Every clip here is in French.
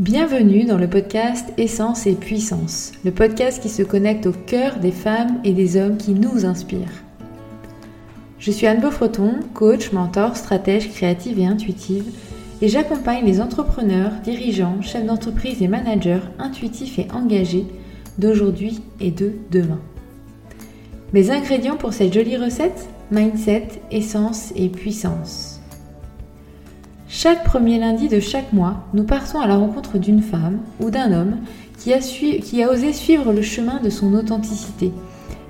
Bienvenue dans le podcast Essence et Puissance, le podcast qui se connecte au cœur des femmes et des hommes qui nous inspirent. Je suis Anne Beaufreton, coach, mentor, stratège créative et intuitive, et j'accompagne les entrepreneurs, dirigeants, chefs d'entreprise et managers intuitifs et engagés d'aujourd'hui et de demain. Mes ingrédients pour cette jolie recette Mindset, essence et puissance. Chaque premier lundi de chaque mois, nous partons à la rencontre d'une femme ou d'un homme qui a, osé suivre le chemin de son authenticité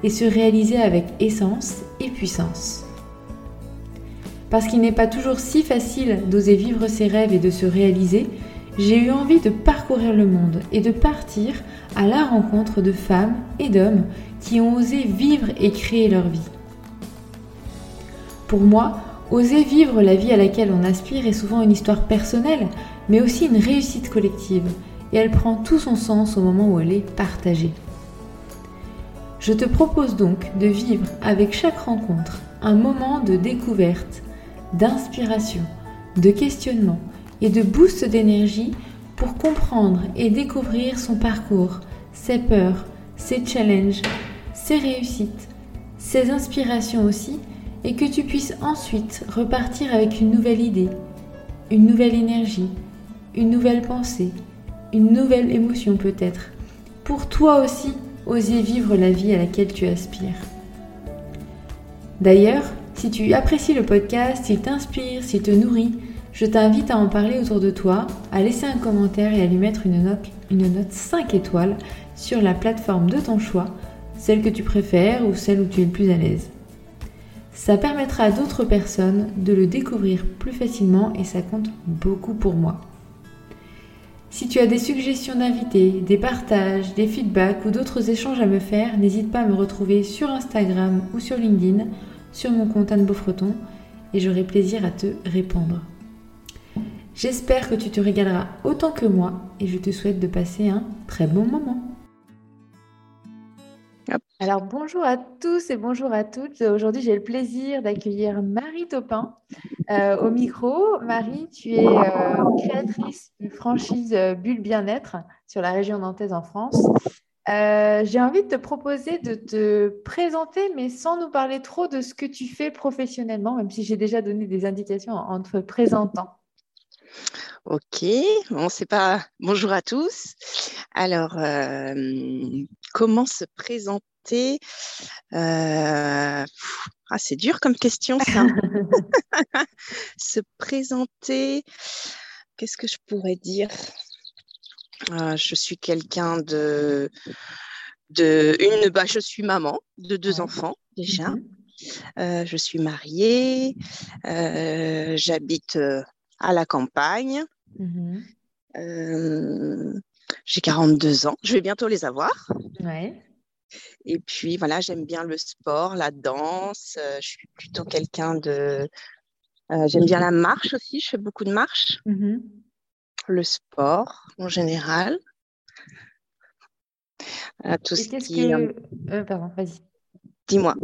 et se réaliser avec essence et puissance. Parce qu'il n'est pas toujours si facile d'oser vivre ses rêves et de se réaliser, j'ai eu envie de parcourir le monde et de partir à la rencontre de femmes et d'hommes qui ont osé vivre et créer leur vie. Pour moi, Oser vivre la vie à laquelle on aspire est souvent une histoire personnelle, mais aussi une réussite collective, et elle prend tout son sens au moment où elle est partagée. Je te propose donc de vivre avec chaque rencontre un moment de découverte, d'inspiration, de questionnement et de boost d'énergie pour comprendre et découvrir son parcours, ses peurs, ses challenges, ses réussites, ses inspirations aussi et que tu puisses ensuite repartir avec une nouvelle idée, une nouvelle énergie, une nouvelle pensée, une nouvelle émotion peut-être, pour toi aussi oser vivre la vie à laquelle tu aspires. D'ailleurs, si tu apprécies le podcast, s'il t'inspire, s'il te nourrit, je t'invite à en parler autour de toi, à laisser un commentaire et à lui mettre une note, une note 5 étoiles sur la plateforme de ton choix, celle que tu préfères ou celle où tu es le plus à l'aise. Ça permettra à d'autres personnes de le découvrir plus facilement et ça compte beaucoup pour moi. Si tu as des suggestions d'invités, des partages, des feedbacks ou d'autres échanges à me faire, n'hésite pas à me retrouver sur Instagram ou sur LinkedIn, sur mon compte Anne Beaufreton, et j'aurai plaisir à te répondre. J'espère que tu te régaleras autant que moi et je te souhaite de passer un très bon moment. Alors bonjour à tous et bonjour à toutes. Aujourd'hui, j'ai le plaisir d'accueillir Marie Topin euh, au micro. Marie, tu es euh, créatrice d'une franchise euh, Bulle Bien-être sur la région nantaise en France. j'ai envie de te proposer de te présenter, mais sans nous parler trop de ce que tu fais professionnellement, même si j'ai déjà donné des indications en te présentant. Ok, bon, c'est pas bonjour à tous. Alors, comment se présenter euh, ah, C'est dur comme question, ça. se présenter, qu'est-ce que je pourrais dire? Euh, Je suis quelqu'un de, de une, bah, je suis maman de deux enfants déjà. Mhm. Euh, je suis mariée, j'habite à la campagne. Mhm. J'ai 42 ans, je vais bientôt les avoir. Et puis voilà, j'aime bien le sport, la danse. Euh, je suis plutôt quelqu'un de. Euh, j'aime bien la marche aussi, je fais beaucoup de marche. Mhm. Le sport en général. Euh, tout ce qui que... pardon, vas-y. Dis-moi,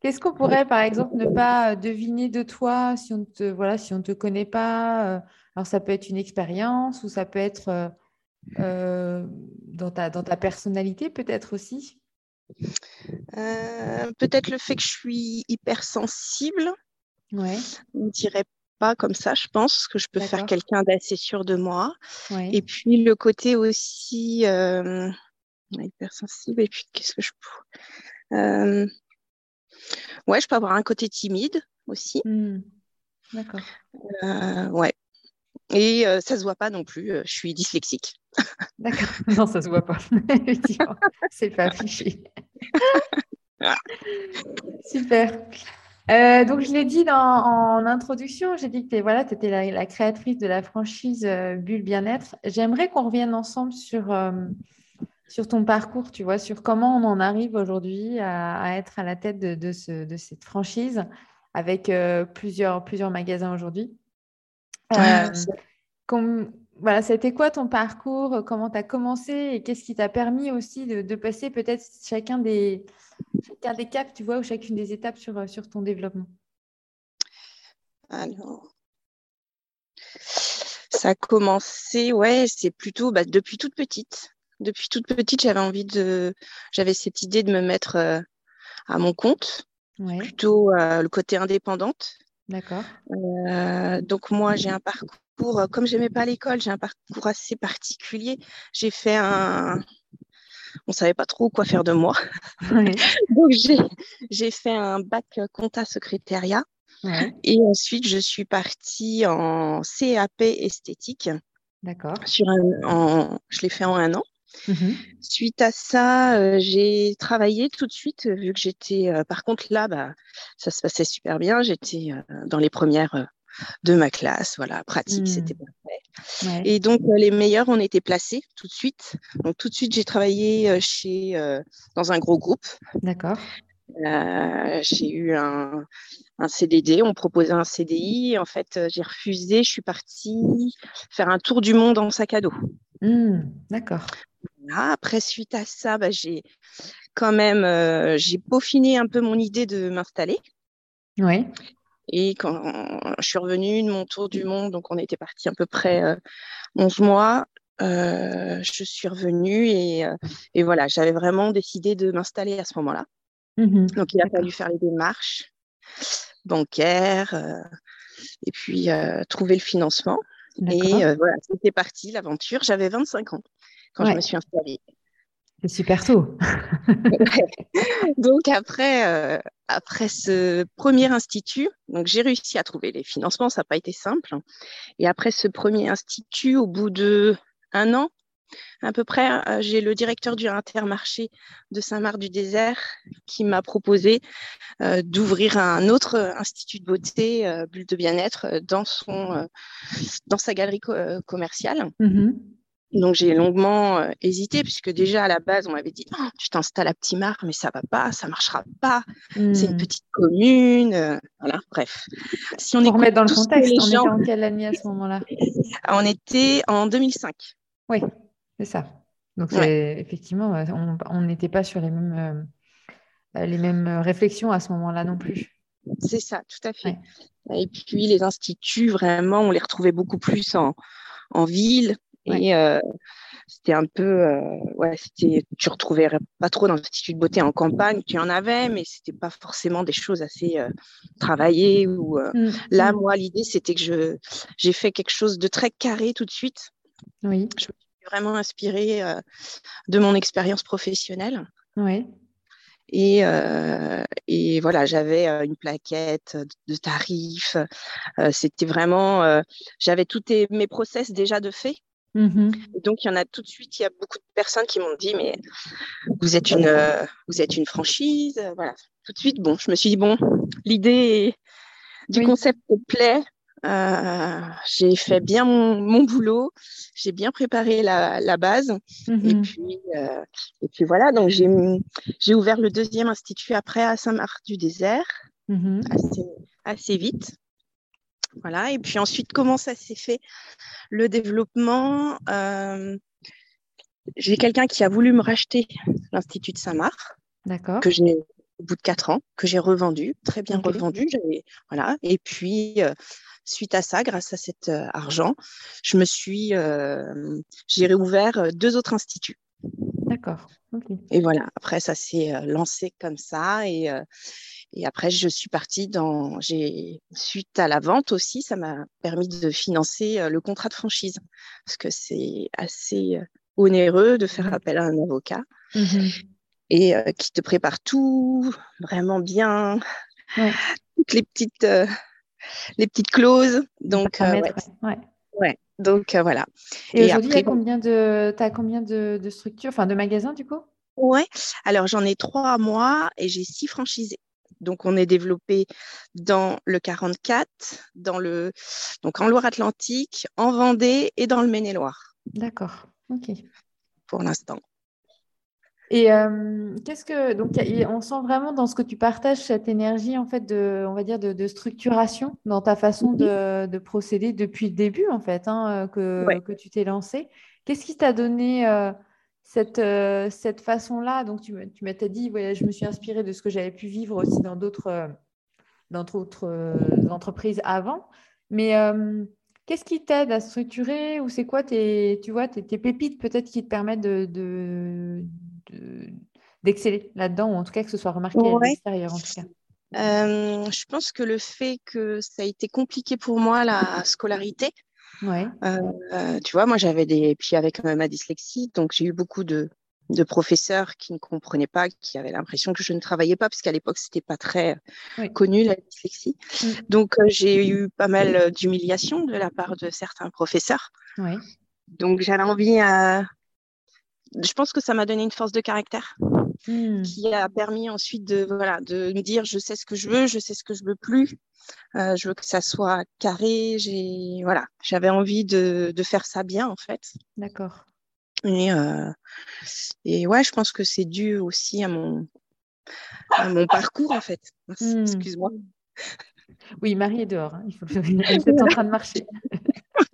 Qu'est-ce qu'on pourrait, par exemple, ne pas deviner de toi si on te, voilà, si on te connaît pas Alors, ça peut être une expérience ou ça peut être euh, dans, ta, dans ta personnalité peut-être aussi? Euh, Peut-être le fait que je suis hypersensible. Ouais. On ne dirait pas comme ça, je pense que je peux faire quelqu'un d'assez sûr de moi. Et puis le côté aussi euh, hypersensible. Et puis qu'est-ce que je peux euh... Ouais, je peux avoir un côté timide aussi. Hmm. D'accord. Euh, ouais. Et euh, ça se voit pas non plus. je suis dyslexique. D'accord. Non, ça se voit pas. c'est pas affiché. Super. Euh, donc, je l'ai dit dans, en introduction, j'ai dit que tu voilà, étais la, créatrice de la franchise euh, Bulle Bien-être. J'aimerais qu'on revienne ensemble sur, euh, sur ton parcours, tu vois, sur comment on en arrive aujourd'hui à, être à la tête de, de, ce, de cette franchise avec plusieurs, plusieurs magasins aujourd'hui. Comme, voilà, c'était quoi ton parcours Comment tu as commencé Et qu'est-ce qui t'a permis aussi de, passer peut-être chacun des, chacun des caps, tu vois, ou chacune des étapes sur, sur ton développement? Alors, Ça a commencé, ouais, c'est plutôt bah, depuis toute petite. Depuis toute petite, j'avais envie de, j'avais cette idée de me mettre euh, à mon compte, plutôt euh, le côté indépendante. D'accord. Euh, donc moi, j'ai un parcours, comme j'aimais pas l'école, j'ai un parcours assez particulier. J'ai fait un, on savait pas trop quoi faire de moi. donc j'ai fait un bac compta secrétariat. Et ensuite, je suis partie en CAP esthétique. D'accord. Sur je l'ai fait en un an. Mmh Suite à ça, euh, j'ai travaillé tout de suite, vu que j'étais, euh, par contre là, bah, ça se passait super bien. J'étais euh, dans les premières de ma classe, voilà, pratique, mmh. c'était parfait. Et donc les meilleurs, on était placés tout de suite. Donc tout de suite, j'ai travaillé chez, dans un gros groupe. D'accord. j'ai eu un, un, CDD, on proposait un CDI. En fait, j'ai refusé. Je suis partie faire un tour du monde en sac à dos. Mmh, d'accord. Après, suite à ça, bah, j'ai quand même euh, j'ai peaufiné un peu mon idée de m'installer. Oui. Et quand je suis revenue de mon tour du monde, donc on était parti à peu près 11 euh, mois, euh, je suis revenue et, et voilà, j'avais vraiment décidé de m'installer à ce moment-là. Mmh donc il a fallu faire les démarches bancaires et puis trouver le financement. Et voilà, c'était parti l'aventure. J'avais 25 ans quand je me suis installée. C'est super tôt. donc après, euh, après ce premier institut, donc j'ai réussi à trouver les financements, ça n'a pas été simple. Et après ce premier institut, au bout de un an, à peu près, euh, j'ai le directeur du Intermarché de Saint-Marc-du-Désert qui m'a proposé euh, d'ouvrir un autre institut de beauté, bulle de bien-être, dans son, dans sa galerie commerciale. Mmh donc j'ai longuement euh, hésité puisque déjà à la base on m'avait dit oh, tu t'installes à Petit Mar mais ça va pas, ça marchera pas, c'est une hmm. petite commune, euh, voilà bref. Si on Pour remettre dans le contexte, on était en quelle année à ce moment-là? On était en 2005. Oui, c'est ça. Donc effectivement on n'était pas sur les mêmes euh, les mêmes réflexions à ce moment-là non plus. C'est ça, tout à fait. Et puis les instituts vraiment on les retrouvait beaucoup plus en en ville, et euh, c'était un peu, euh, ouais, c'était, tu retrouvais pas trop d'instituts de beauté en campagne, tu en avais, mais c'était pas forcément des choses assez euh, travaillées. Ou mmh, là, mmh. moi, l'idée c'était que je, j'ai fait quelque chose de très carré tout de suite. Oui. Je me suis vraiment inspirée de mon expérience professionnelle. Oui. Et, euh, et, voilà, j'avais une plaquette de tarifs. Euh, c'était vraiment, j'avais tous mes process déjà de fait. Mmh donc, il y en a tout de suite, il y a beaucoup de personnes qui m'ont dit, mais vous êtes une, euh, vous êtes une franchise. Euh, voilà, tout de suite, bon, je me suis dit, bon, l'idée du concept me plaît. Euh, j'ai fait bien mon, boulot, j'ai bien préparé la, base. Et, mmh puis, et puis voilà, donc j'ai ouvert le deuxième institut après à Saint-Marc-du-Désert, mmh assez, assez vite. Voilà. Et puis ensuite, comment ça s'est fait le développement euh, J'ai quelqu'un qui a voulu me racheter l'Institut de Saint-Marc. D'accord. Que j'ai au bout de quatre ans, que j'ai revendu, très bien revendu. Voilà. Et puis, euh, suite à ça, grâce à cet euh, argent, je me suis, j'ai réouvert deux autres instituts. D'accord. Et voilà, après, ça s'est lancé comme ça. Et, et après, je suis partie dans. J'ai suite à la vente aussi, ça m'a permis de financer euh, le contrat de franchise parce que c'est assez euh, onéreux de faire appel à un avocat mmh et euh, qui te prépare tout vraiment bien, toutes les petites les petites clauses. Donc ouais. Donc voilà. Et, aujourd'hui, tu as combien de as combien de, de structures, enfin de magasins du coup? Ouais. Alors j'en ai trois à moi et j'ai six franchisés. Donc, on est développé dans le 44, dans le, donc en Loire-Atlantique, en Vendée et dans le Maine-et-Loire. D'accord. OK. Pour l'instant. Et euh, qu'est-ce que donc on sent vraiment dans ce que tu partages cette énergie en fait de on va dire de, structuration dans ta façon de, procéder depuis le début en fait hein, que, que tu t'es lancé. Qu'est-ce qui t'a donné euh, cette, euh, cette façon-là? Donc, tu, tu m'as dit, voilà, je me suis inspirée de ce que j'avais pu vivre aussi dans d'autres euh, dans d'autres euh, entreprises avant. Mais Qu'est-ce qui t'aide à structurer ou c'est quoi tes, tu vois, tes, pépites peut-être qui te permettent de, d'exceller là-dedans ou en tout cas que ce soit remarqué à l'extérieur en tout cas euh, je pense que le fait que ça a été compliqué pour moi la scolarité, ouais. Euh, tu vois, moi j'avais des puis avec ma dyslexie, donc j'ai eu beaucoup de de professeurs qui ne comprenaient pas, qui avaient l'impression que je ne travaillais pas, parce qu'à l'époque, c'était pas très connu, la dyslexie. Mm. Donc, euh, j'ai eu pas mal euh, d'humiliation de la part de certains professeurs. Donc, j'avais envie à... Je pense que ça m'a donné une force de caractère mm. qui a permis ensuite de, voilà, de me dire je sais ce que je veux, je sais ce que je veux plus. Euh, je veux que ça soit carré. J'ai voilà, j'avais envie de, de faire ça bien en fait. D'accord. Et, euh, et ouais, je pense que c'est dû aussi à mon, à mon parcours, en fait. Mmh. Excuse-moi. Oui, Marie est dehors. Hein. Il faut... Elle est en train de marcher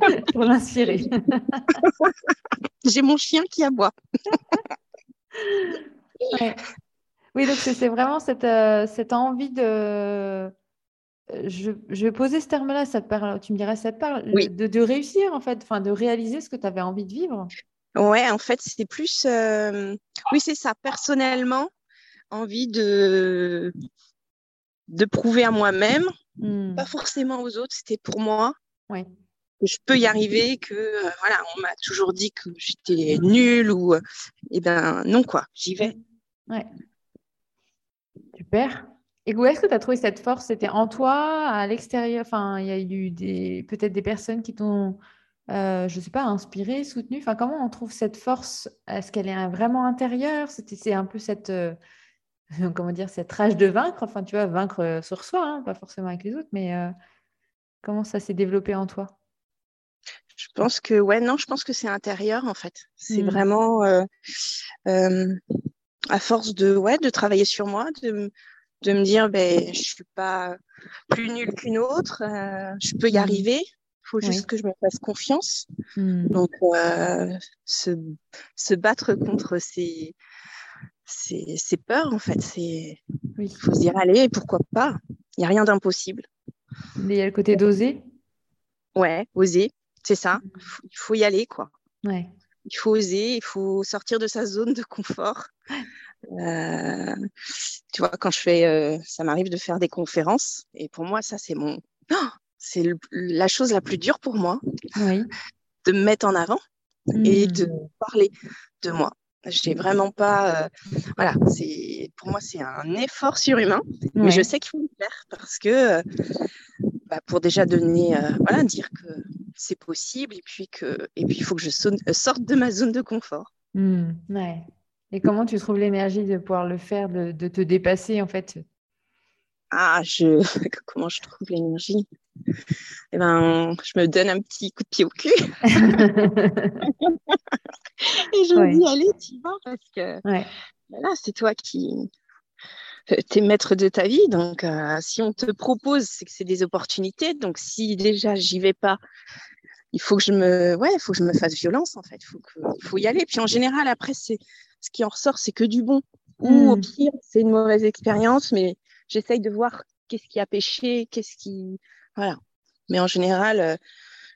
pour l'inspirer. J'ai mon chien qui aboie. Oui, donc c'est vraiment cette, euh, cette envie de. Euh, je, je, vais poser ce terme-là, ça te parle, tu me dirais, ça te parle, de, de, réussir en fait, enfin de réaliser ce que tu avais envie de vivre. Ouais, en fait, c'est plus. Euh, oui, c'est ça. Personnellement, envie de, de prouver à moi-même, hmm. pas forcément aux autres, c'était pour moi. Ouais. Je peux y arriver, que euh, voilà, on m'a toujours dit que j'étais nulle ou. eh ben non, quoi, j'y vais. Ouais. Super. Et où est-ce que tu as trouvé cette force? C'était en toi, à l'extérieur? Enfin, il y a eu peut-être des personnes qui t'ont euh, je sais pas, inspirée, soutenue Enfin, comment on trouve cette force? Est-ce qu'elle est vraiment intérieure? C'est un peu cette, euh, comment dire, cette rage de vaincre? Enfin, tu vois, vaincre euh, sur soi, hein, pas forcément avec les autres, mais comment ça s'est développé en toi? Pense que, ouais, non, je pense que c'est intérieur en fait. C'est mmh. vraiment à force de, ouais, de travailler sur moi, de, de me dire, ben, je suis pas plus nulle qu'une autre, je peux y mmh. arriver faut juste que je me fasse confiance. Hmm. Donc, euh, se, se, battre contre ces, ces, ces peurs, en fait, c'est. Il faut se dire, allez, pourquoi pas? Il n'y a rien d'impossible. Il y a le côté d'oser Ouais, oser, c'est ça. Hmm. Il faut y aller, quoi. Ouais. Il faut oser, il faut sortir de sa zone de confort. Euh, tu vois, quand je fais, euh, ça m'arrive de faire des conférences, et pour moi, ça, c'est mon, oh c'est la chose la plus dure pour moi, de me mettre en avant et de mmh. parler de moi. J'ai vraiment pas, euh, voilà, c'est pour moi c'est un effort surhumain, mais je sais qu'il faut le faire parce que, bah, pour déjà donner, euh, voilà, dire que c'est possible et puis que, et puis il faut que je sorte de ma zone de confort. Mmh, ouais. Et comment tu trouves l'énergie de pouvoir le faire, de, de te dépasser en fait? Ah, je, comment je trouve l'énergie? Eh ben, je me donne un petit coup de pied au cul. et je me dis, allez, tu vas, parce que là, c'est toi qui es maître de ta vie. Donc, euh, si on te propose, c'est que c'est des opportunités. Donc, si déjà j'y vais pas, il faut que je me, ouais, faut que je me fasse violence en fait. Il faut, que... faut y aller. Puis en général, après, c'est ce qui en ressort, c'est que du bon. Ou au hmm. pire, c'est une mauvaise expérience, mais j'essaye de voir qu'est-ce qui a péché, qu'est-ce qui. Voilà. Mais en général, euh,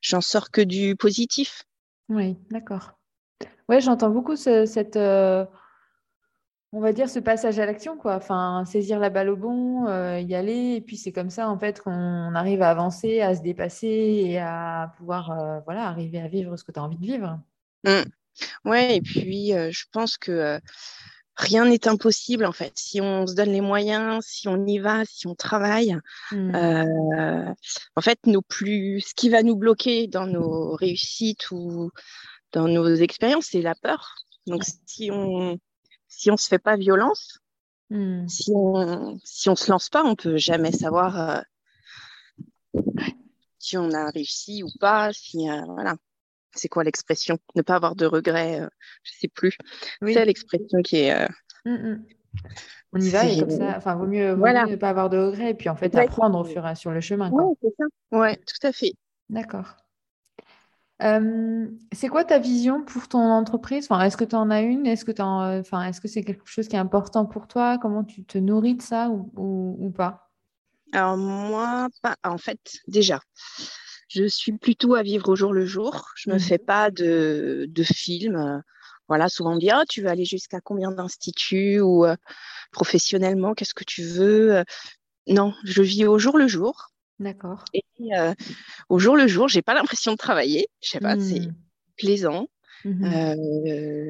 j'en sors que du positif. Oui, d'accord. Ouais, j'entends beaucoup cette. Euh, on va dire ce passage à l'action, quoi. Enfin, saisir la balle au bon, euh, y aller, et puis c'est comme ça, en fait, qu'on arrive à avancer, à se dépasser et à pouvoir, voilà, arriver à vivre ce que tu as envie de vivre. Mmh. Ouais, et puis je pense que rien n'est impossible en fait. Si on se donne les moyens, si on y va, si on travaille, mmh. euh, en fait, nos plus, ce qui va nous bloquer dans nos réussites ou dans nos expériences, c'est la peur. Donc, si on si on se fait pas violence, mmh. si on si on se lance pas, on peut jamais savoir euh, si on a réussi ou pas. Si euh, voilà c'est quoi l'expression? Ne pas avoir de regrets, euh, je ne sais plus. C'est l'expression qui est. Euh, mmh, mmh. On y va et comme ça, enfin, vaut mieux, ne pas avoir de regrets et puis en fait apprendre au fur et à sur le chemin. Oui, c'est ça. Ouais, tout à fait. D'accord. C'est quoi ta vision pour ton entreprise? Enfin, Est-ce que tu en as une? Est-ce que enfin, est-ce que c'est quelque chose qui est important pour toi? Comment tu te nourris de ça ou, ou, pas? Alors moi, pas. En fait, déjà, je suis plutôt à vivre au jour le jour. Je me mmh. fais pas de, de films. Voilà, souvent on me dit ah, tu veux aller jusqu'à combien d'instituts ou professionnellement, qu'est-ce que tu veux? Non, je vis au jour le jour. D'accord. Et au jour le jour, j'ai pas l'impression de travailler. Je sais pas, c'est mmh. plaisant. Mmh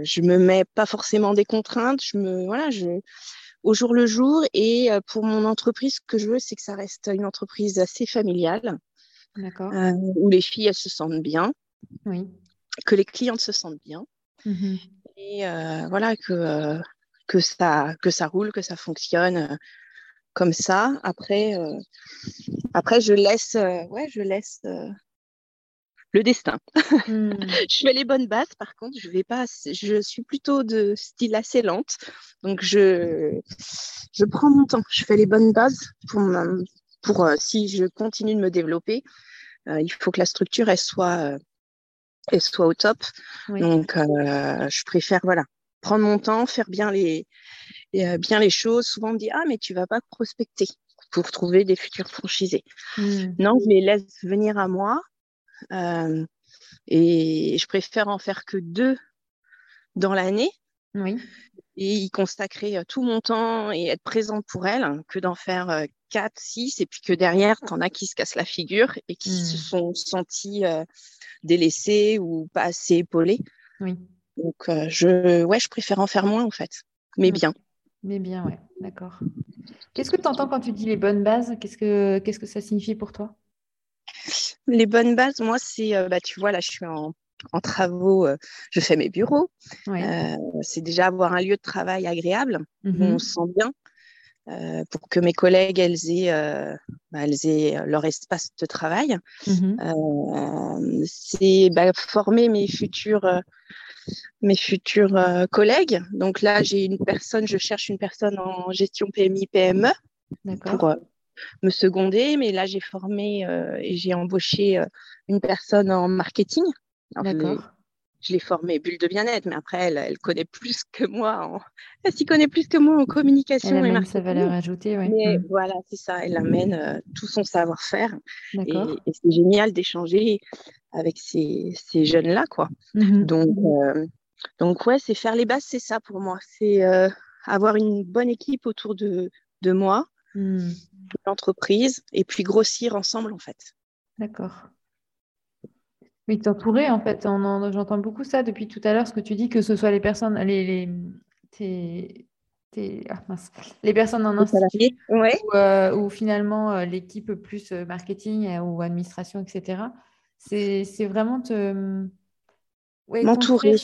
je me mets pas forcément des contraintes. Je me voilà, je au jour le jour. Et pour mon entreprise, ce que je veux, c'est que ça reste une entreprise assez familiale. D'accord. où les filles elles se sentent bien. Oui. Que les clientes se sentent bien. Mmh et voilà que que ça que ça roule, que ça fonctionne comme ça. Après, après je laisse, ouais, je laisse le destin. Mmh. je fais les bonnes bases, par contre, je vais pas, je suis plutôt de style assez lente, donc je, je prends mon temps. Je fais les bonnes bases pour, pour si je continue de me développer, il faut que la structure elle soit, elle soit au top. Donc, je préfère voilà prendre mon temps, faire bien les, bien les choses. Souvent, on me dit ah mais tu vas pas prospecter pour trouver des futurs franchisés. Mmh. Non, je les laisse venir à moi. Euh, et je préfère en faire que deux dans l'année. Oui. Et y consacrer euh, tout mon temps et être présente pour elles que d'en faire euh, quatre, six, et puis que derrière, t'en as qui se cassent la figure et qui se mmh. sont sentis délaissés ou pas assez épaulés. Oui. Donc, je, ouais, je préfère en faire moins en fait, mais mmh. bien. Mais bien, ouais, d'accord. Qu'est-ce que tu entends quand tu dis les bonnes bases? Qu'est-ce que, ça signifie pour toi? Les bonnes bases, moi, c'est, euh, bah, tu vois, là, je suis en, travaux, euh, je fais mes bureaux. Euh, c'est déjà avoir un lieu de travail agréable, où mmh on se sent bien, pour que mes collègues, elles aient, bah, elles aient leur espace de travail. Mmh c'est bah, former mes futurs mes futurs collègues. Donc là, j'ai une personne, je cherche une personne en gestion PMI, PME pour me seconder. Mais là, j'ai formé euh, et j'ai embauché euh, une personne en marketing. D'accord. Je l'ai formée bulle de bien-être, mais après, elle, elle connaît plus que moi. En... Elle s'y connaît plus que moi en communication elle amène sa valeur ajoutée, oui. Mais mmh. voilà, c'est ça. Elle amène euh, tout son savoir-faire. Et, et c'est génial d'échanger avec ces, ces jeunes-là, quoi. Mmh donc, donc, ouais, c'est faire les bases, c'est ça pour moi. C'est avoir une bonne équipe autour de, de moi, mmh l'entreprise et puis grossir ensemble en fait. D'accord. Mais t'entourer en fait, j'entends beaucoup ça depuis tout à l'heure, ce que tu dis, que ce soit les personnes, les, les, ah, les personnes en institut ouais. ou, finalement euh, l'équipe plus euh, marketing euh, ou administration, etc. C'est vraiment te m'entourer.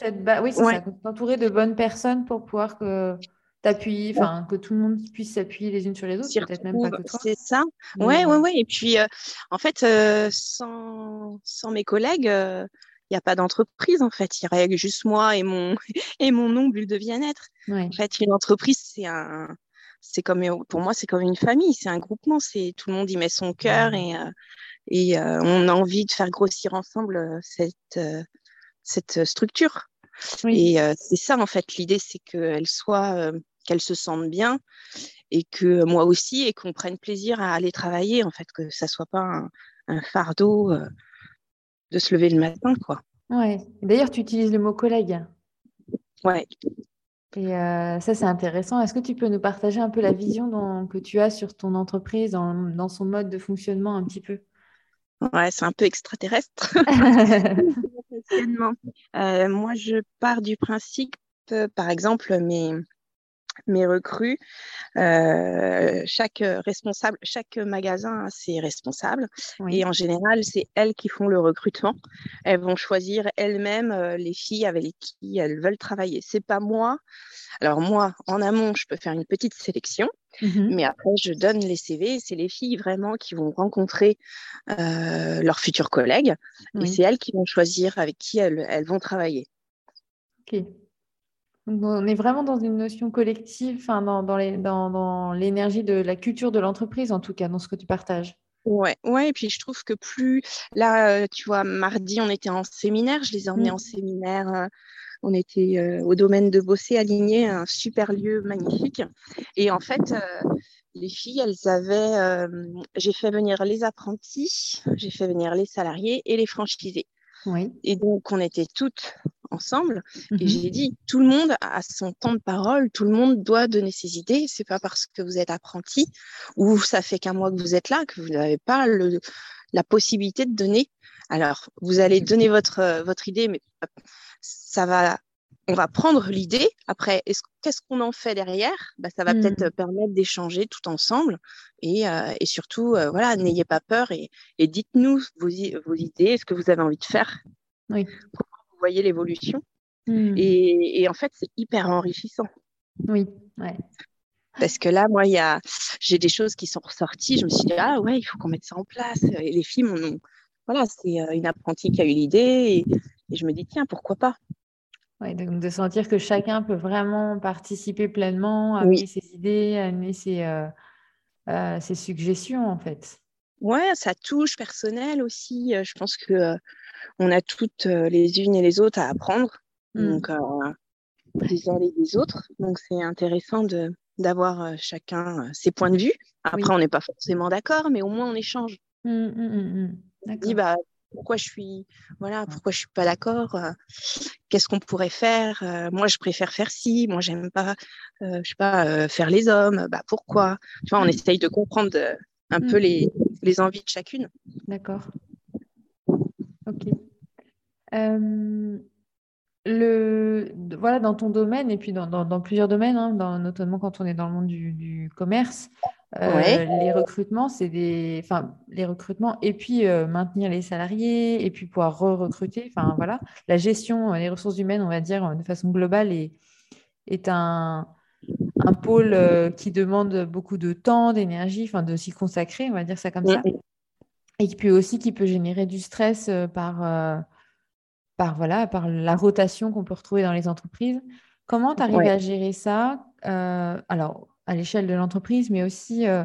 Oui, c'est ça, t'entourer de bonnes personnes pour pouvoir que t'appuies, enfin que tout le monde puisse s'appuyer les unes sur les autres, peut-être même pas que toi. C'est ça. Ouais, ouais, ouais. Et puis, euh, en fait, euh, sans, sans, mes collègues, il euh, n'y a pas d'entreprise. En fait, il y aurait juste moi et mon et mon nom bulle de bien-être. En fait, une entreprise, c'est un, c'est comme pour moi, c'est comme une famille, c'est un groupement. C'est tout le monde y met son cœur et et on a envie de faire grossir ensemble cette cette structure. Et c'est ça en fait l'idée, c'est qu'elle soit qu'elles se sentent bien et que moi aussi et qu'on prenne plaisir à aller travailler en fait que ça soit pas un, fardeau euh, de se lever le matin quoi. Ouais. D'ailleurs tu utilises le mot collègue. Ouais. Et euh, ça c'est intéressant. Est-ce que tu peux nous partager un peu la vision que tu as sur ton entreprise dans, dans son mode de fonctionnement un petit peu? Ouais, c'est un peu extraterrestre. euh, moi, je pars du principe, par exemple, mes, mes recrues. Euh, chaque responsable, chaque magasin a ses responsables. Et en général, c'est elles qui font le recrutement. Elles vont choisir elles-mêmes euh, les filles avec qui elles veulent travailler. C'est pas moi. Alors moi, en amont, je peux faire une petite sélection. Mmh mais après, je donne les CV. C'est les filles vraiment qui vont rencontrer euh, leurs futurs collègues. Et c'est elles qui vont choisir avec qui elles, elles vont travailler. On est vraiment dans une notion collective, dans, dans l'énergie de la culture de l'entreprise, en tout cas, dans ce que tu partages. Ouais, ouais, et puis je trouve que plus là, euh, tu vois, mardi, on était en séminaire, je les ai emmenés mmh. en séminaire On était au domaine de Bossé, aligné, un super lieu magnifique. Et en fait, les filles, elles avaient. j'ai fait venir les apprentis, j'ai fait venir les salariés et les franchisés. Oui. Et donc, on était toutes ensemble. Et mhm. j'ai dit, tout le monde a son temps de parole, tout le monde doit donner ses idées. C'est pas parce que vous êtes apprenti ou ça fait qu'un mois que vous êtes là que vous n'avez pas le, la possibilité de donner. Alors, vous allez donner votre, votre idée, mais ça va on va prendre l'idée. Après, qu'est-ce qu'on en fait derrière? Bah, Ça va peut-être hmm. permettre d'échanger tout ensemble. Et, euh, surtout, euh, voilà, n'ayez pas peur et, dites-nous vos, vos, idées, ce que vous avez envie de faire. Oui. Voyez l'évolution. Hmm. Et, en fait, c'est hyper enrichissant. Oui, ouais. Parce que là, moi, j'ai des choses qui sont ressorties. Je me suis dit, ah ouais, il faut qu'on mette ça en place. Et les films, voilà, c'est euh, une apprentie qui a eu l'idée. et je me dis, tiens, pourquoi pas? Donc de sentir que chacun peut vraiment participer pleinement, amener ses idées, amener ses, euh, euh, ses, suggestions en fait. Ouais, ça touche personnel aussi. Euh, je pense que on a toutes les unes et les autres à apprendre, mmh. donc les uns et les autres. Donc c'est intéressant de d'avoir chacun ses points de vue. Après, on n'est pas forcément d'accord, mais au moins on échange. Mmh, mmh, on dit bah pourquoi je suis voilà pourquoi je suis pas d'accord euh, qu'est-ce qu'on pourrait faire euh, moi je préfère faire ci moi j'aime pas euh, je sais pas faire les hommes bah pourquoi? Tu vois on essaye de comprendre un peu les, les, envies de chacune. D'accord ok le voilà dans ton domaine et puis dans, dans, plusieurs domaines hein, dans, notamment quand on est dans le monde du, du commerce euh, les recrutements, c'est des, enfin, les recrutements et puis euh, maintenir les salariés et puis pouvoir re-recruter. Enfin, voilà, la gestion des ressources humaines, on va dire de façon globale, est, est un, un pôle euh, qui demande beaucoup de temps, d'énergie, enfin, de s'y consacrer, on va dire ça comme ça. Et puis aussi qui peut générer du stress par, par, voilà, par la rotation qu'on peut retrouver dans les entreprises. Comment tu arrives à gérer ça Alors, à l'échelle de l'entreprise, mais aussi euh,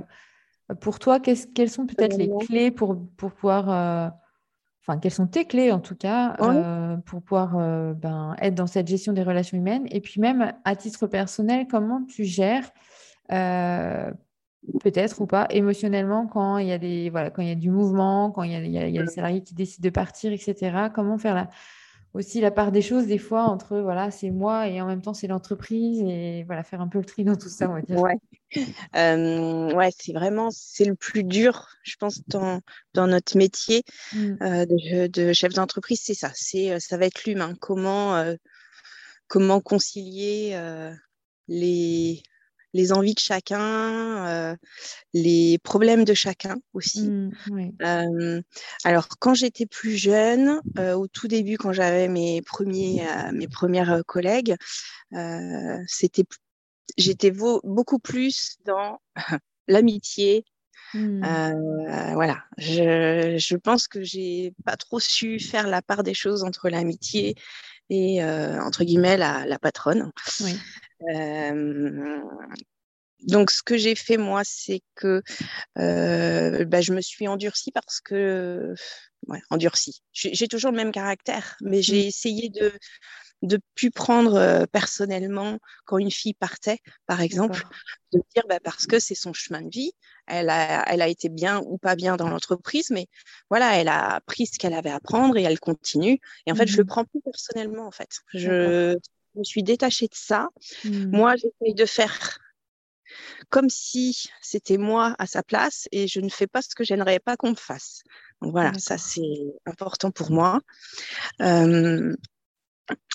pour toi, quelles sont peut-être les clés pour, pour pouvoir, euh, enfin, quelles sont tes clés en tout cas, euh, pour pouvoir ben, être dans cette gestion des relations humaines? Et puis même à titre personnel, comment tu gères peut-être ou pas émotionnellement quand il y a des voilà quand il y a du mouvement quand il y a, il y a, il y a des salariés qui décident de partir etc comment faire la, aussi la part des choses des fois entre voilà c'est moi et en même temps c'est l'entreprise et voilà faire un peu le tri dans tout ça on va dire. Ouais, euh, ouais c'est vraiment c'est le plus dur je pense dans, dans notre métier mmh. euh, de, de, chef d'entreprise c'est ça c'est euh, ça va être l'humain. Comment comment concilier les les envies de chacun, euh, les problèmes de chacun aussi. Mmh, euh, alors, quand j'étais plus jeune, euh, au tout début, quand j'avais mes, premiers, mes premières collègues, c'était, j'étais beaucoup plus dans l'amitié, mmh. voilà, je, je, pense que j'ai pas trop su faire la part des choses entre l'amitié et entre guillemets la, la patronne. Oui. Euh, donc, ce que j'ai fait, moi, c'est que euh, bah, je me suis endurcie parce que. Ouais, endurcie. J'ai toujours le même caractère, mais j'ai mmh. essayé de de plus prendre euh, personnellement quand une fille partait, par exemple, de dire bah, parce que c'est son chemin de vie, elle a, elle a été bien ou pas bien dans l'entreprise, mais voilà, elle a appris ce qu'elle avait à prendre et elle continue. Et en fait, je le mmh. prends plus personnellement, en fait. Je, me suis détachée de ça. Hmm. Moi, j'essaye de faire comme si c'était moi à sa place et je ne fais pas ce que j'aimerais pas qu'on me fasse. Donc voilà, ça c'est important pour moi. Euh,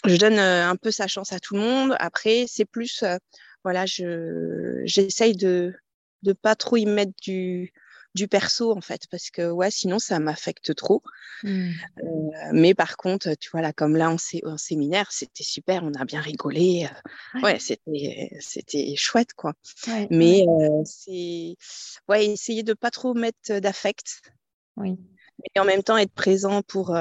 je donne euh, un peu sa chance à tout le monde. Après, c'est plus, euh, voilà, je j'essaye de ne pas trop y mettre du du perso en fait parce que ouais sinon ça m'affecte trop. Mmh. euh, mais par contre tu vois là comme là en, séminaire c'était super on a bien rigolé euh, ouais, c'était c'était chouette quoi. Mais euh, c'est ouais essayer de pas trop mettre d'affect. Oui. Et en même temps être présent pour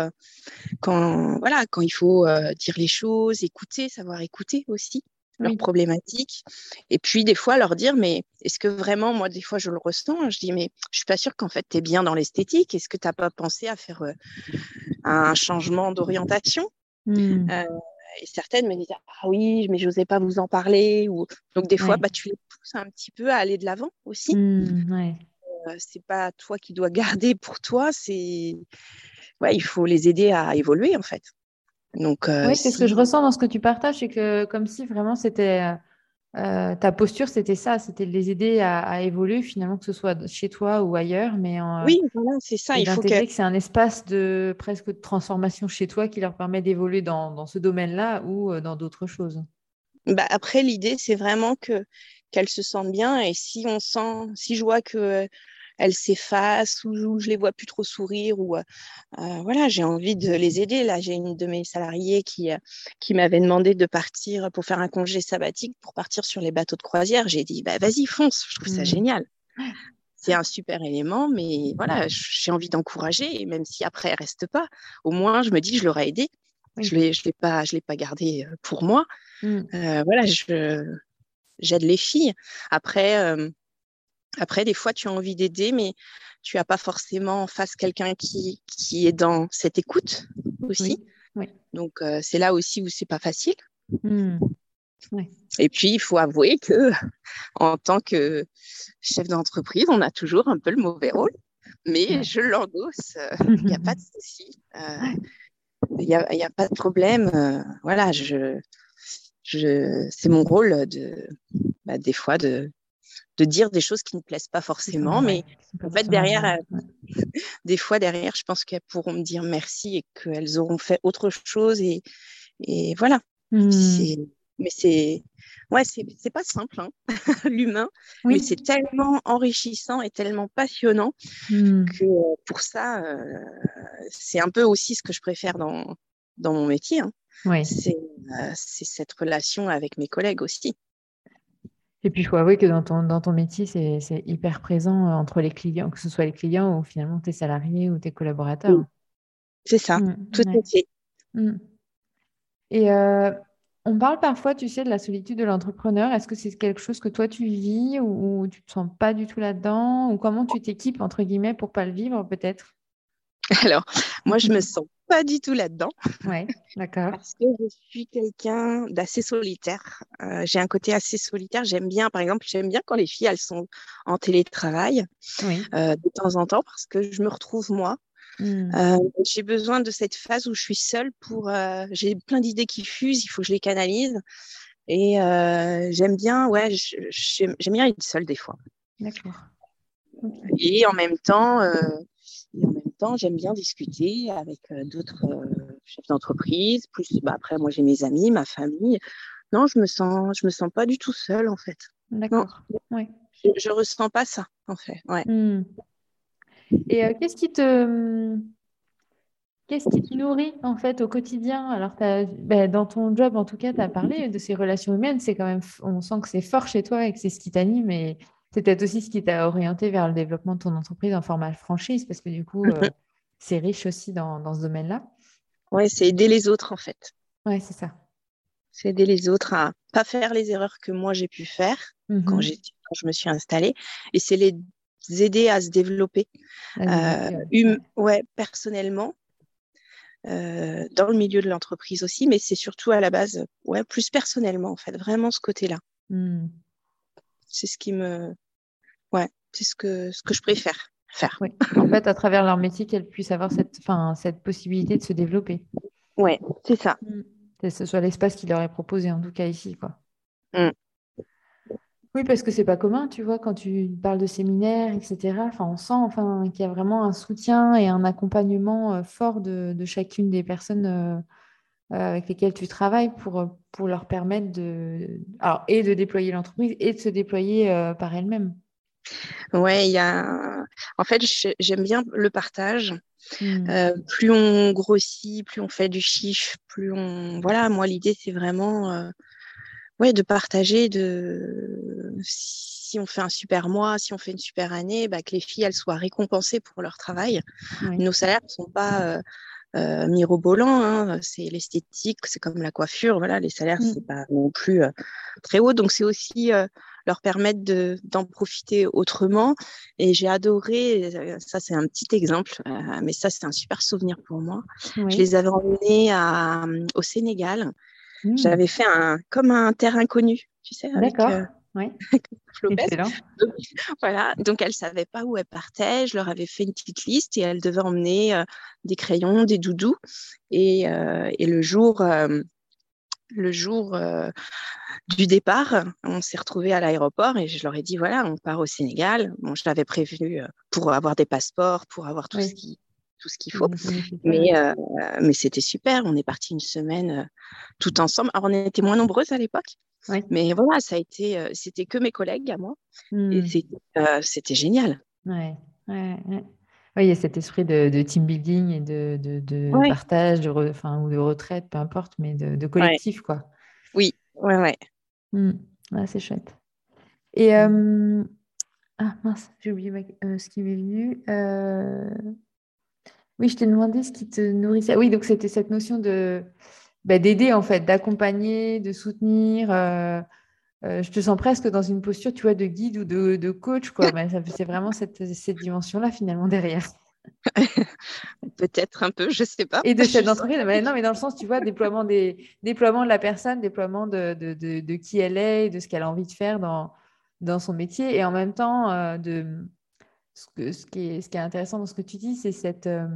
quand voilà quand il faut dire les choses écouter savoir écouter aussi leurs problématiques. Et puis, des fois, leur dire, mais est-ce que vraiment, moi, des fois, je le ressens, je dis, mais je suis pas sûre qu'en fait, tu es bien dans l'esthétique. Est-ce que tu n'as pas pensé à faire euh, un changement d'orientation? Mmh. euh, et certaines me disaient ah oui mais j'osais pas vous en parler ou donc des fois bah tu les pousses un petit peu à aller de l'avant aussi mmh, ouais. euh, c'est pas toi qui dois garder pour toi c'est ouais il faut les aider à évoluer en fait donc euh, oui c'est ce que je ressens dans ce que tu partages c'est que comme si vraiment c'était euh, ta posture, c'était ça, c'était de les aider à, évoluer finalement, que ce soit chez toi ou ailleurs. Mais oui, voilà, c'est ça. Il faut que, c'est un espace de presque de transformation chez toi qui leur permet d'évoluer dans, dans, ce domaine-là ou euh, dans d'autres choses. Bah après, l'idée, c'est vraiment que qu'elles se sentent bien. Et si on sent, si je vois que elles s'effacent ou je les vois plus trop sourire ou euh, euh, voilà, j'ai envie de les aider. Là, j'ai une de mes salariées qui, euh, qui m'avait demandé de partir pour faire un congé sabbatique pour partir sur les bateaux de croisière. J'ai dit, bah, vas-y, fonce, je trouve ça mmh. génial. C'est un super élément, mais voilà, j'ai envie d'encourager, et même si après elle reste pas, au moins je me dis, je l'aurais aidé. Je ne l'ai pas, je l'ai pas gardé pour moi. Mmh. voilà, je, j'aide les filles. Après, après, des fois, tu as envie d'aider, mais tu n'as pas forcément en face quelqu'un qui, qui est dans cette écoute aussi. Donc, euh, c'est là aussi où c'est pas facile. Mmh. Et puis, il faut avouer que en tant que chef d'entreprise, on a toujours un peu le mauvais rôle, mais je l'endosse. Euh, il n'y a pas de souci. Euh, il n'y a, pas de problème. voilà, je, je, c'est mon rôle de, bah, des fois de, de dire des choses qui ne plaisent pas forcément. mais en fait, derrière, euh, des fois, derrière, je pense qu'elles pourront me dire merci et qu'elles auront fait autre chose. Et, et voilà. Mmh. Mais c'est ouais, c'est pas simple, hein, l'humain, mais c'est tellement enrichissant et tellement passionnant mmh. que pour ça, euh, c'est un peu aussi ce que je préfère dans, dans mon métier. Hein. Euh, c'est cette relation avec mes collègues aussi. Et puis, il faut avouer que dans ton, dans ton métier, c'est hyper présent euh, entre les clients, que ce soit les clients ou finalement tes salariés ou tes collaborateurs. C'est ça, mmh, tout à fait. Mmh. Et euh, on parle parfois, tu sais, de la solitude de l'entrepreneur. Est-ce que c'est quelque chose que toi, tu vis ou, tu ne te sens pas du tout là-dedans? Ou comment tu t'équipes, entre guillemets, pour pas le vivre, peut-être? Alors, moi, je me sens pas du tout là-dedans. Oui, d'accord. Parce que je suis quelqu'un d'assez solitaire. Euh, j'ai un côté assez solitaire. J'aime bien, par exemple, j'aime bien quand les filles, elles sont en télétravail euh, de temps en temps parce que je me retrouve moi. Hmm. Euh, j'ai besoin de cette phase où je suis seule pour. j'ai plein d'idées qui fusent, il faut que je les canalise. Et j'aime bien, ouais, j'aime bien être seule des fois. D'accord. Et en même temps, j'aime bien discuter avec euh, d'autres euh, chefs d'entreprise. Plus, bah, après, moi, j'ai mes amis, ma famille. Non, je me sens, je me sens pas du tout seule, en fait. D'accord. Ouais. Je, ressens pas ça, en fait. Ouais. Hmm. Et euh, qu'est-ce qui te Qu'est-ce qui te nourrit en fait au quotidien? Alors, ben, dans ton job, en tout cas, tu as parlé de ces relations humaines. C'est quand même, on sent que c'est fort chez toi et que c'est ce qui t'anime. Et c'est peut-être aussi ce qui t'a orienté vers le développement de ton entreprise en format franchise, parce que du coup, euh, mhm. c'est riche aussi dans, ce domaine-là. Oui, c'est aider les autres en fait. Oui, c'est ça. C'est aider les autres à pas faire les erreurs que moi j'ai pu faire quand, mhm. je me suis installée. Et c'est les aider à se développer euh, hum, ouais, personnellement, euh, dans le milieu de l'entreprise aussi, mais c'est surtout à la base, ouais, plus personnellement en fait, vraiment ce côté-là. Hmm c'est ce qui me, ouais, c'est ce que ce que je préfère faire. Oui. En fait, à travers leur métier, qu'elles puissent avoir cette, enfin, cette possibilité de se développer. Ouais, c'est ça. Mm. Que ce soit l'espace qui leur est proposé, en tout cas ici, quoi. Mm. Oui, parce que c'est pas commun, tu vois, quand tu parles de séminaires, etc. Enfin, on sent enfin, qu'il y a vraiment un soutien et un accompagnement euh, fort de, de chacune des personnes euh, avec lesquels tu travailles pour, pour leur permettre de, alors, et de déployer l'entreprise et de se déployer euh, par elle-même. Ouais, il y a. En fait, j'aime bien le partage. Hmm. Euh, plus on grossit, plus on fait du chiffre, plus on. Voilà, moi, l'idée, c'est vraiment ouais, de partager, de. Si on fait un super mois, si on fait une super année, bah, que les filles, elles soient récompensées pour leur travail. Nos salaires ne sont pas euh, mirobolant. Hein, c'est l'esthétique, c'est comme la coiffure. Voilà, les salaires, mmh. c'est pas non plus euh, très haut. Donc, c'est aussi euh, leur permettre de, d'en profiter autrement. Et j'ai adoré, euh, ça c'est un petit exemple, mais ça c'est un super souvenir pour moi. Je les avais emmenés à, au Sénégal. Hmm. J'avais fait un, comme un terrain connu, tu sais. D'accord. Euh, oui. voilà, donc elle ne savait pas où elle partait. Je leur avais fait une petite liste et elle devait emmener euh, des crayons, des doudous. Et, euh, et le jour, le jour du départ, on s'est retrouvés à l'aéroport et je leur ai dit voilà, on part au Sénégal. Bon, je l'avais prévenu pour avoir des passeports, pour avoir tout ce qui tout ce qu'il faut. Mais, euh, mais c'était super. On est parti une semaine euh, tout ensemble. Alors, on était moins nombreuses à l'époque. Mais voilà, ça a été, euh, c'était que mes collègues à moi. Et mmh. c'était génial. Ouais, ouais, Oui, il y a cet esprit de, team building et de, de, partage, de ou de retraite, peu importe, mais de, collectif, quoi. Oui, ouais, ouais. Mmh. c'est chouette. Et ah mince, j'ai oublié ce qui m'est venu. Oui, je t'ai demandé ce qui te nourrissait. Oui, donc c'était cette notion de bah, d'aider en fait, d'accompagner, de soutenir. Euh, euh, je te sens presque dans une posture, tu vois, de guide ou de, coach, quoi. c'est vraiment cette, dimension-là finalement derrière. Peut-être un peu, je sais pas. Et de chef d'entreprise, non, mais dans le sens, tu vois, déploiement, des, déploiement de la personne, déploiement de, de, qui elle est, de ce qu'elle a envie de faire dans, dans son métier, et en même temps euh, de ce, que, ce, qui est, ce qui est intéressant dans ce que tu dis, c'est cette. Euh,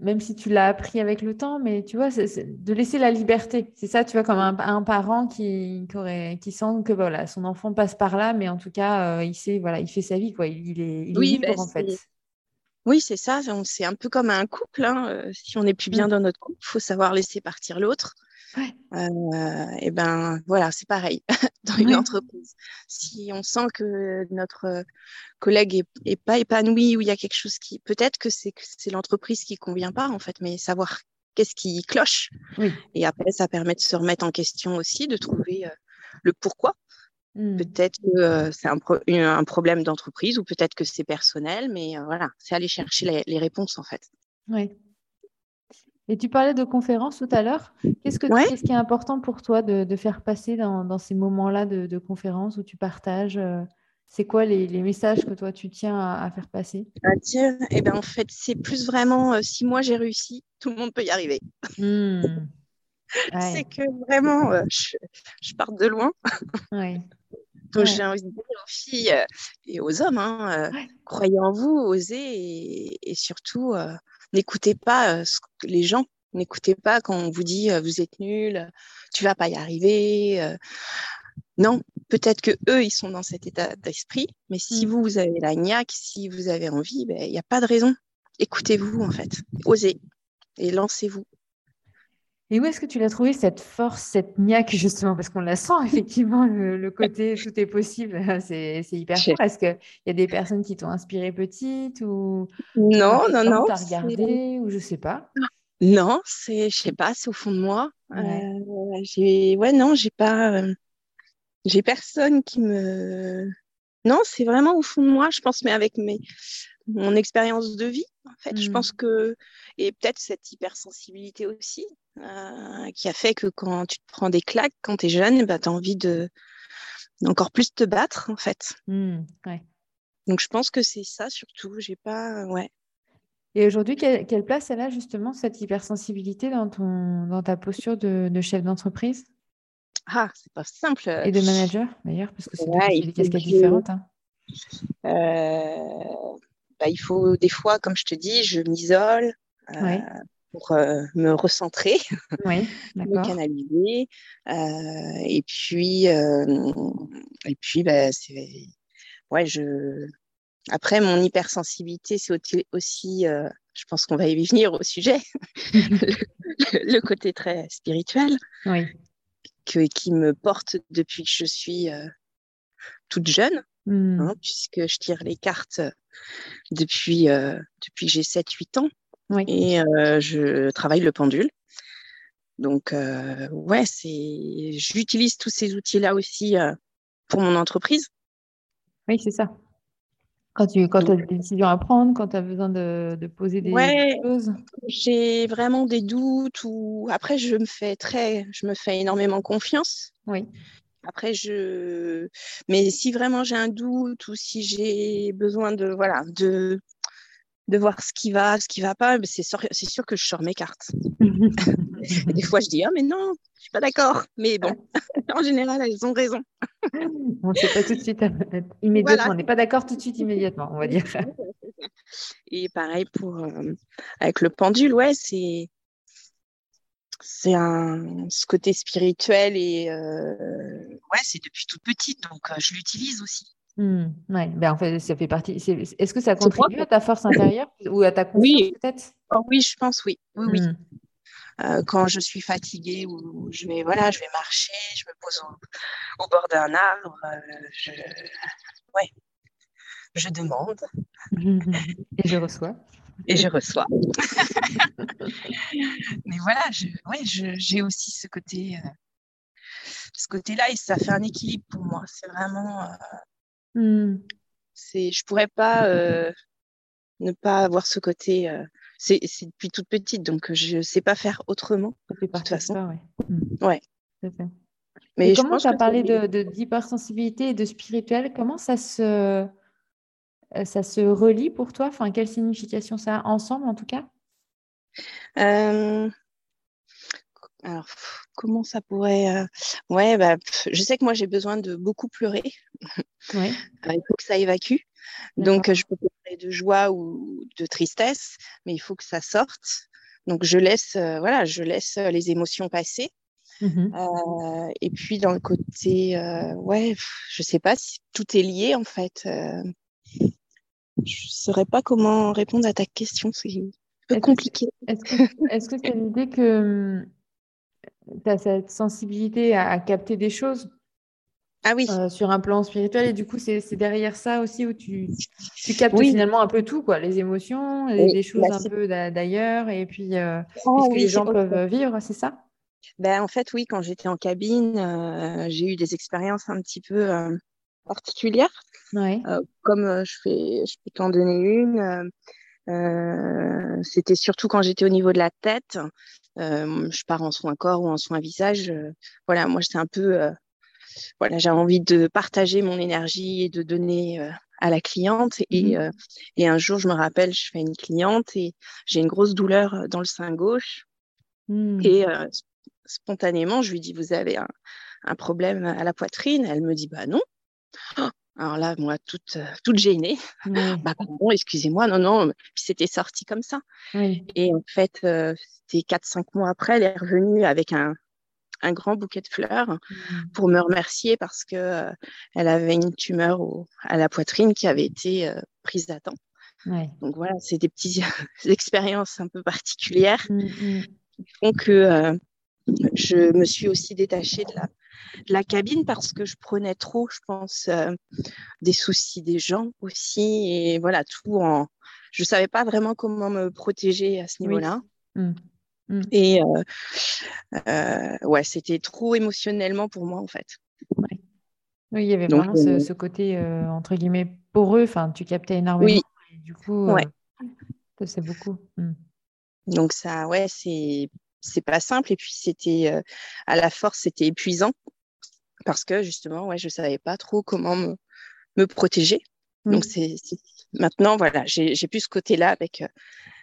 même si tu l'as appris avec le temps, mais tu vois, c'est, de laisser la liberté. C'est ça, tu vois, comme un, parent qui, qui, qui, sent que voilà, son enfant passe par là, mais en tout cas, euh, il sait, voilà, il fait sa vie, quoi. Il, est, il oui, libre, ben, en fait. Oui, c'est ça. C'est un peu comme un couple. Hein. Euh, si on n'est plus bien mm. dans notre couple, il faut savoir laisser partir l'autre. Euh, et ben voilà, c'est pareil dans une entreprise. Si on sent que notre collègue est, pas épanoui ou il y a quelque chose qui, peut-être que c'est c'est l'entreprise qui convient pas en fait, mais savoir qu'est-ce qui cloche. Et après, ça permet de se remettre en question aussi, de trouver euh, le pourquoi. Mmh. Peut-être que euh, c'est un, un, problème d'entreprise ou peut-être que c'est personnel, mais voilà, c'est aller chercher les, les réponses en fait. Oui. Et tu parlais de conférences tout à l'heure. Qu'est-ce, que, qu'est-ce qui est important pour toi de, faire passer dans, ces moments-là de, de conférences où tu partages euh, C'est quoi les, messages que toi tu tiens à, faire passer? Tiens, eh ben, en fait, c'est plus vraiment euh, si moi j'ai réussi, tout le monde peut y arriver. Hmm. c'est que vraiment, euh, je, pars de loin. Donc j'ai envie de dire aux filles et aux hommes, hein, croyez en vous, osez et surtout N'écoutez pas euh, les gens. N'écoutez pas quand on vous dit euh, vous êtes nul, tu vas pas y arriver. Euh. Non, peut-être que eux ils sont dans cet état d'esprit, mais si vous vous avez la niaque, si vous avez envie, ben, il n'y a pas de raison. Écoutez-vous en fait, osez et lancez-vous. Et où est-ce que tu l'as trouvé cette force, cette niaque justement? Parce qu'on la sent effectivement, le, côté tout est possible, c'est hyper fort. Est-ce qu'il y a des personnes qui t'ont inspiré petite ou Non, non, non. T'as regardé ou je sais pas? Non, c'est, je sais pas, c'est au fond de moi. Ouais, euh, j'ai, ouais, non, j'ai pas, euh, j'ai personne qui me. Non, c'est vraiment au fond de moi, je pense, mais avec mes, mon expérience de vie, en fait. Je pense mmh. que, et peut-être cette hypersensibilité aussi, euh, qui a fait que quand tu te prends des claques, quand tu es jeune, bah, tu as envie de encore plus te battre, en fait. Mmh, Donc, je pense que c'est ça surtout. J'ai pas, ouais. Et aujourd'hui, quelle, place elle a justement cette hypersensibilité dans, ton, dans ta posture de, chef d'entreprise? Ah, c'est pas simple. Et de manager d'ailleurs, parce que c'est des casquettes différentes. Hein. Euh, bah, il faut des fois, comme je te dis, je m'isole euh, pour euh, me recentrer, me canaliser. Et puis, et puis bah, ouais, je. Après, mon hypersensibilité, c'est aussi, je pense qu'on va y venir au sujet, le, côté très spirituel, que, qui me porte depuis que je suis toute jeune. Mmh. Hein, puisque je tire les cartes depuis, euh, depuis que j'ai 7-8 ans. Et euh, je travaille le pendule. Donc, euh, ouais, c'est, j'utilise tous ces outils-là aussi pour mon entreprise. Oui, c'est ça. Quand tu quand as des décisions à prendre, quand tu as besoin de, de poser des ouais, choses J'ai vraiment des doutes ou après je me fais très je me fais énormément confiance. Oui. Après, je. Mais si vraiment j'ai un doute ou si j'ai besoin de, voilà, de, de voir ce qui va, ce qui va pas, c'est sûr, sûr que je sors mes cartes. Et des fois, je dis, ah, mais non, je suis pas d'accord. Mais bon, en général, elles ont raison. on ne sait pas tout de suite, immédiatement. On n'est pas d'accord tout de suite, immédiatement, on va dire. Et pareil pour euh, avec le pendule, ouais, c'est c'est un ce côté spirituel et euh, ouais, c'est depuis toute petite, donc euh, je l'utilise aussi. Mmh, ouais, ben en fait, ça fait partie. Est-ce que ça contribue à ta force intérieure ou à ta confiance oui. peut-être? Oh, Oui, je pense oui. Oui, oui. Mmh. Euh, quand je suis fatiguée ou je vais voilà, je vais marcher, je me pose au, au bord d'un arbre, euh, je ouais, je demande et je reçois. Et je reçois. Mais voilà, ouais, j'ai aussi ce côté, euh, ce côté-là et ça fait un équilibre pour moi. C'est vraiment Mmh. C'est, je pourrais pas euh, ne pas avoir ce côté. Euh, c'est, depuis toute petite, donc je sais pas faire autrement. de toute façon. Ça, ouais. Ouais. Mais comment tu as parlé de, d'hypersensibilité et de spirituel Comment ça se, euh, ça se relie pour toi? Enfin, quelle signification ça a ensemble en tout cas? Alors, comment ça pourrait. Euh, ouais, bah, je sais que moi, j'ai besoin de beaucoup pleurer. Ouais. Euh, il faut que ça évacue. Donc, je peux pleurer de joie ou de tristesse, mais il faut que ça sorte. Donc, je laisse, euh, voilà, je laisse les émotions passer. Mmh et puis, dans le côté, ouais, je sais pas si tout est lié, en fait. je ne saurais pas comment répondre à ta question. C'est un peu compliqué. Est-ce que c'est l'idée que tu as cette sensibilité à, capter des choses ah oui. Euh, sur un plan spirituel. Et du coup, c'est derrière ça aussi où tu, tu captes finalement un peu tout, quoi, les émotions, les, choses un peu d'ailleurs, et puis euh, oh, ce que les gens peuvent vivre, c'est ça? Ben, En fait, oui, quand j'étais en cabine, euh, j'ai eu des expériences un petit peu particulières. Ouais. comme je, fais, je peux t'en donner une. C'était surtout quand j'étais au niveau de la tête. Je pars en soins corps ou en soins visage. Voilà, moi, c'est un peu, voilà, j'ai envie de partager mon énergie et de donner à la cliente. Et, mmh et, un jour, je me rappelle, je fais une cliente et j'ai une grosse douleur dans le sein gauche. Mmh. Et spontanément, je lui dis, vous avez un, un, problème à la poitrine? Elle me dit, bah non. Oh, alors là, moi, toute, euh, toute gênée, bah, pardon, excusez-moi, non, non, c'était sorti comme ça. Et en fait, euh, c'était 4-5 mois après, elle est revenue avec un, un grand bouquet de fleurs mmh. pour me remercier parce que euh, elle avait une tumeur à la poitrine qui avait été prise à temps. Donc voilà, c'est des petites expériences un peu particulières mmh, mmh. qui font que je me suis aussi détachée de la, la cabine parce que je prenais trop, je pense, euh, des soucis des gens aussi. Et voilà, tout en. Je ne savais pas vraiment comment me protéger à ce niveau-là. Mmh. Mmh. Et euh, euh, ouais, c'était trop émotionnellement pour moi, en fait. Oui, il y avait vraiment ce, côté, entre guillemets, poreux. Enfin, tu captais énormément. Oui. du coup, ouais. c'est beaucoup. Mmh. Donc, ça, ouais, c'est c'est pas simple. Et puis, c'était à la force, c'était épuisant parce que justement, ouais, je savais pas trop comment me, me protéger. Donc, c'est maintenant, voilà, j'ai plus ce côté-là avec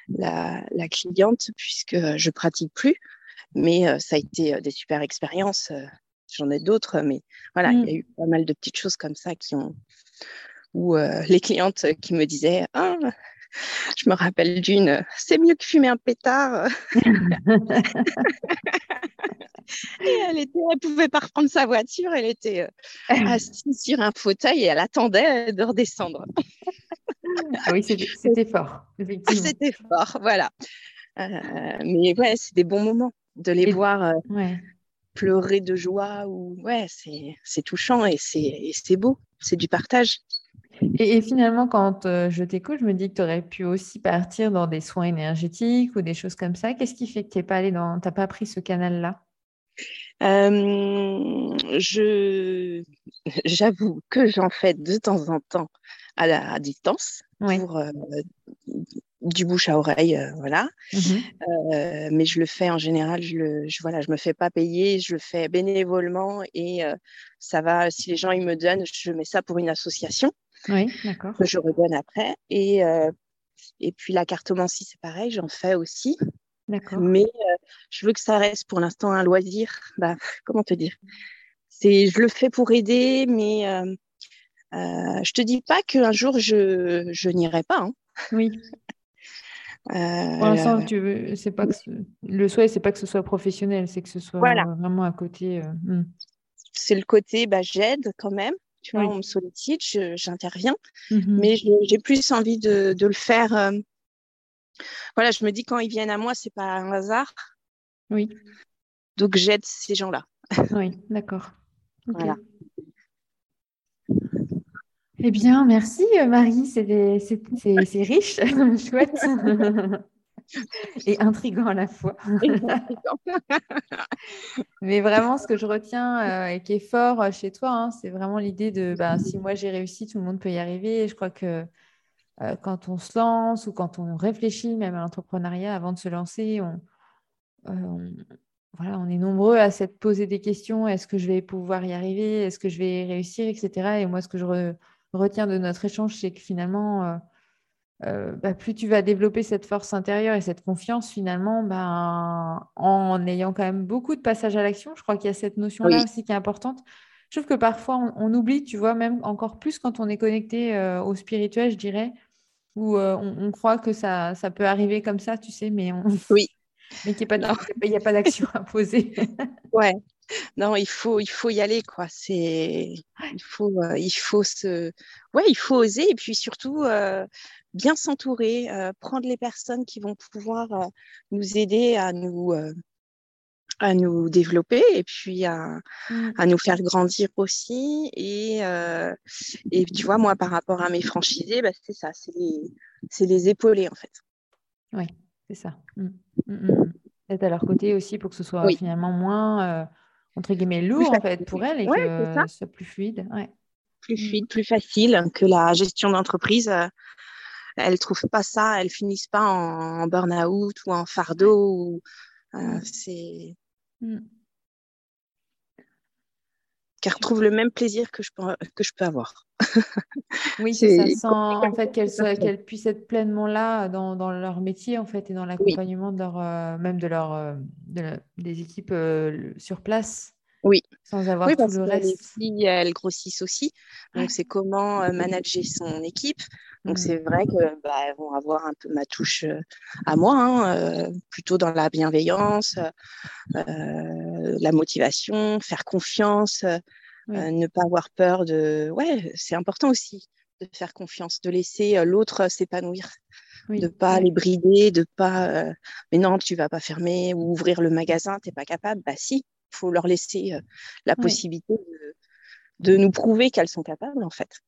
la, la, cliente puisque je pratique plus. Mais ça a été des super expériences. J'en ai d'autres, mais voilà, il y a mmh. eu pas mal de petites choses comme ça qui ont, où les clientes qui me disaient, ah, je me rappelle d'une, c'est mieux que fumer un pétard. et elle était, elle pouvait pas reprendre sa voiture, elle était euh, assise sur un fauteuil et elle attendait de redescendre. ah oui, c'était fort, effectivement. C'était fort, voilà. Euh, mais ouais, c'est des bons moments de les voir euh, pleurer de joie ou ouais, c'est touchant et c'est beau, c'est du partage. Et, finalement, quand je t'écoute, je me dis que tu aurais pu aussi partir dans des soins énergétiques ou des choses comme ça. Qu'est-ce qui fait que tu n'es pas allé dans, t'as pas pris ce canal-là? Euh, je, j'avoue que j'en fais de temps en temps à, la, à distance pour euh, du bouche à oreille, euh, voilà. Mmh mais je le fais en général, je le, je, voilà, je me fais pas payer, je le fais bénévolement et ça va. Si les gens ils me donnent, je mets ça pour une association. Oui, d'accord. Que je redonne après et et puis la cartomancie, c'est pareil, j'en fais aussi. D'accord. Mais je veux que ça reste pour l'instant un loisir. Bah, comment te dire? C'est, je le fais pour aider, mais euh, je te dis pas qu'un jour je, je n'irai pas. Hein. Oui. Pour l'instant, tu veux, c'est pas que le souhait, c'est pas que ce soit professionnel, c'est que ce soit vraiment à côté. Hmm. C'est le côté, bah, j'aide quand même. Tu vois, on me sollicite, j'interviens, mmh mais j'ai plus envie de, de le faire. Euh, voilà, je me dis quand ils viennent à moi, c'est pas un hasard. Oui. Donc j'aide ces gens-là. oui, d'accord. Voilà. Eh bien, merci euh, Marie, c'est riche, chouette et intriguant à la fois. Mais vraiment, ce que je retiens euh, et qui est fort euh, chez toi, hein, c'est vraiment l'idée de bah, si moi j'ai réussi, tout le monde peut y arriver. Et je crois que euh, quand on se lance ou quand on réfléchit même à l'entrepreneuriat avant de se lancer, on, voilà, on est nombreux à s'être poser des questions. Est-ce que je vais pouvoir y arriver? Est-ce que je vais réussir? Etc. Et moi, ce que je retiens de notre échange, c'est que finalement, euh, bah, plus tu vas développer cette force intérieure et cette confiance finalement ben, en ayant quand même beaucoup de passages à l'action. Je crois qu'il y a cette notion-là aussi qui est importante. Je trouve que parfois on, oublie, tu vois, même encore plus quand on est connecté euh, au spirituel, je dirais, où euh, on, croit que ça, ça peut arriver comme ça, tu sais, mais on... oui. mais qu'il n'y a pas d'action à poser. ouais. Non, il faut, il faut y aller, quoi. C'est, il faut, il faut se, ouais, il faut oser et puis surtout, bien s'entourer, euh, prendre les personnes qui vont pouvoir euh, nous aider à nous, euh, à nous développer et puis à, mmh. à, nous faire grandir aussi. Et, et tu vois, moi, par rapport à mes franchisés, bah, c'est ça, c'est les, les épauler en fait. Oui, c'est ça. Mmh. Mmh, Être à leur côté aussi pour que ce soit finalement moins, entre guillemets, lourd en fait pour elles et que ce soit plus fluide. Ouais. Plus fluide, plus facile que la gestion d'entreprise elles trouvent pas ça, elles finissent pas en, burn-out ou en fardeau. Euh, c'est mm. qu'elles retrouvent le même plaisir que je peux, que je peux avoir. oui, c'est ça, sans en fait qu'elles puissent être pleinement là dans, dans, leur métier en fait et dans l'accompagnement de leur euh, même de leur euh, des équipes sur place. Oui. Sans avoir tout le reste. Les elles grossissent aussi. Donc, c'est comment manager son équipe. Donc mmh. c'est vrai que bah, vont avoir un peu ma touche euh, à moi, hein, euh, plutôt dans la bienveillance, euh, la motivation, faire confiance, ne pas avoir peur de. Ouais, c'est important aussi de faire confiance, de laisser l'autre s'épanouir, de pas les brider, de pas. mais non, tu vas pas fermer ou ouvrir le magasin, t'es pas capable. Bah si, faut leur laisser la possibilité de, de nous prouver qu'elles sont capables en fait.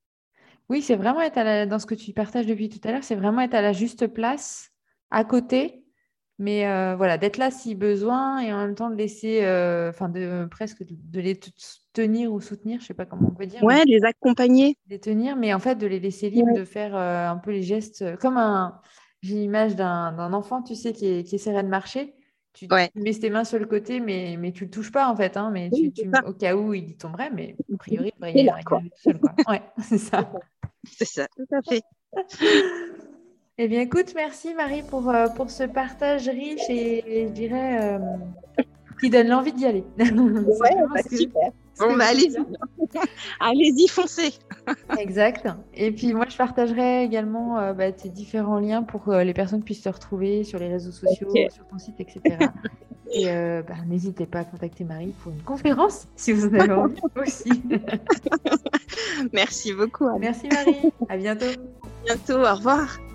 Oui, c'est vraiment être dans ce que tu partages depuis tout à l'heure, c'est vraiment être à la juste place, à côté, mais euh, voilà, d'être là si besoin et en même temps de laisser, euh, enfin, de presque de, les tenir ou soutenir, je ne sais pas comment on peut dire. Ouais, les accompagner. Les tenir, mais en fait de les laisser libres de faire euh, un peu les gestes, comme un, j'ai l'image d'un enfant, tu sais, qui, qui essaierait de marcher. Tu, mets tes mains sur le côté, mais, mais tu ne le touches pas en fait. Hein, mais tu, au cas où il tomberait, mais a priori, il devrait y arriver tout seul. Quoi. Ouais, c'est ça. C'est ça, tout à fait. eh bien, écoute, merci Marie pour, euh, pour ce partage riche et, je dirais euh, qui donne l'envie d'y aller. ouais, bah, super. Bon, bah, allez-y. allez-y, foncez. exact. Et puis, moi, je partagerai également euh, bah, tes différents liens pour que les personnes puissent te retrouver sur les réseaux sociaux, sur ton site, etc. Et bah, n'hésitez pas à contacter Marie pour une conférence si vous en avez envie aussi. Merci beaucoup. Merci Marie. À bientôt. À bientôt. Au revoir.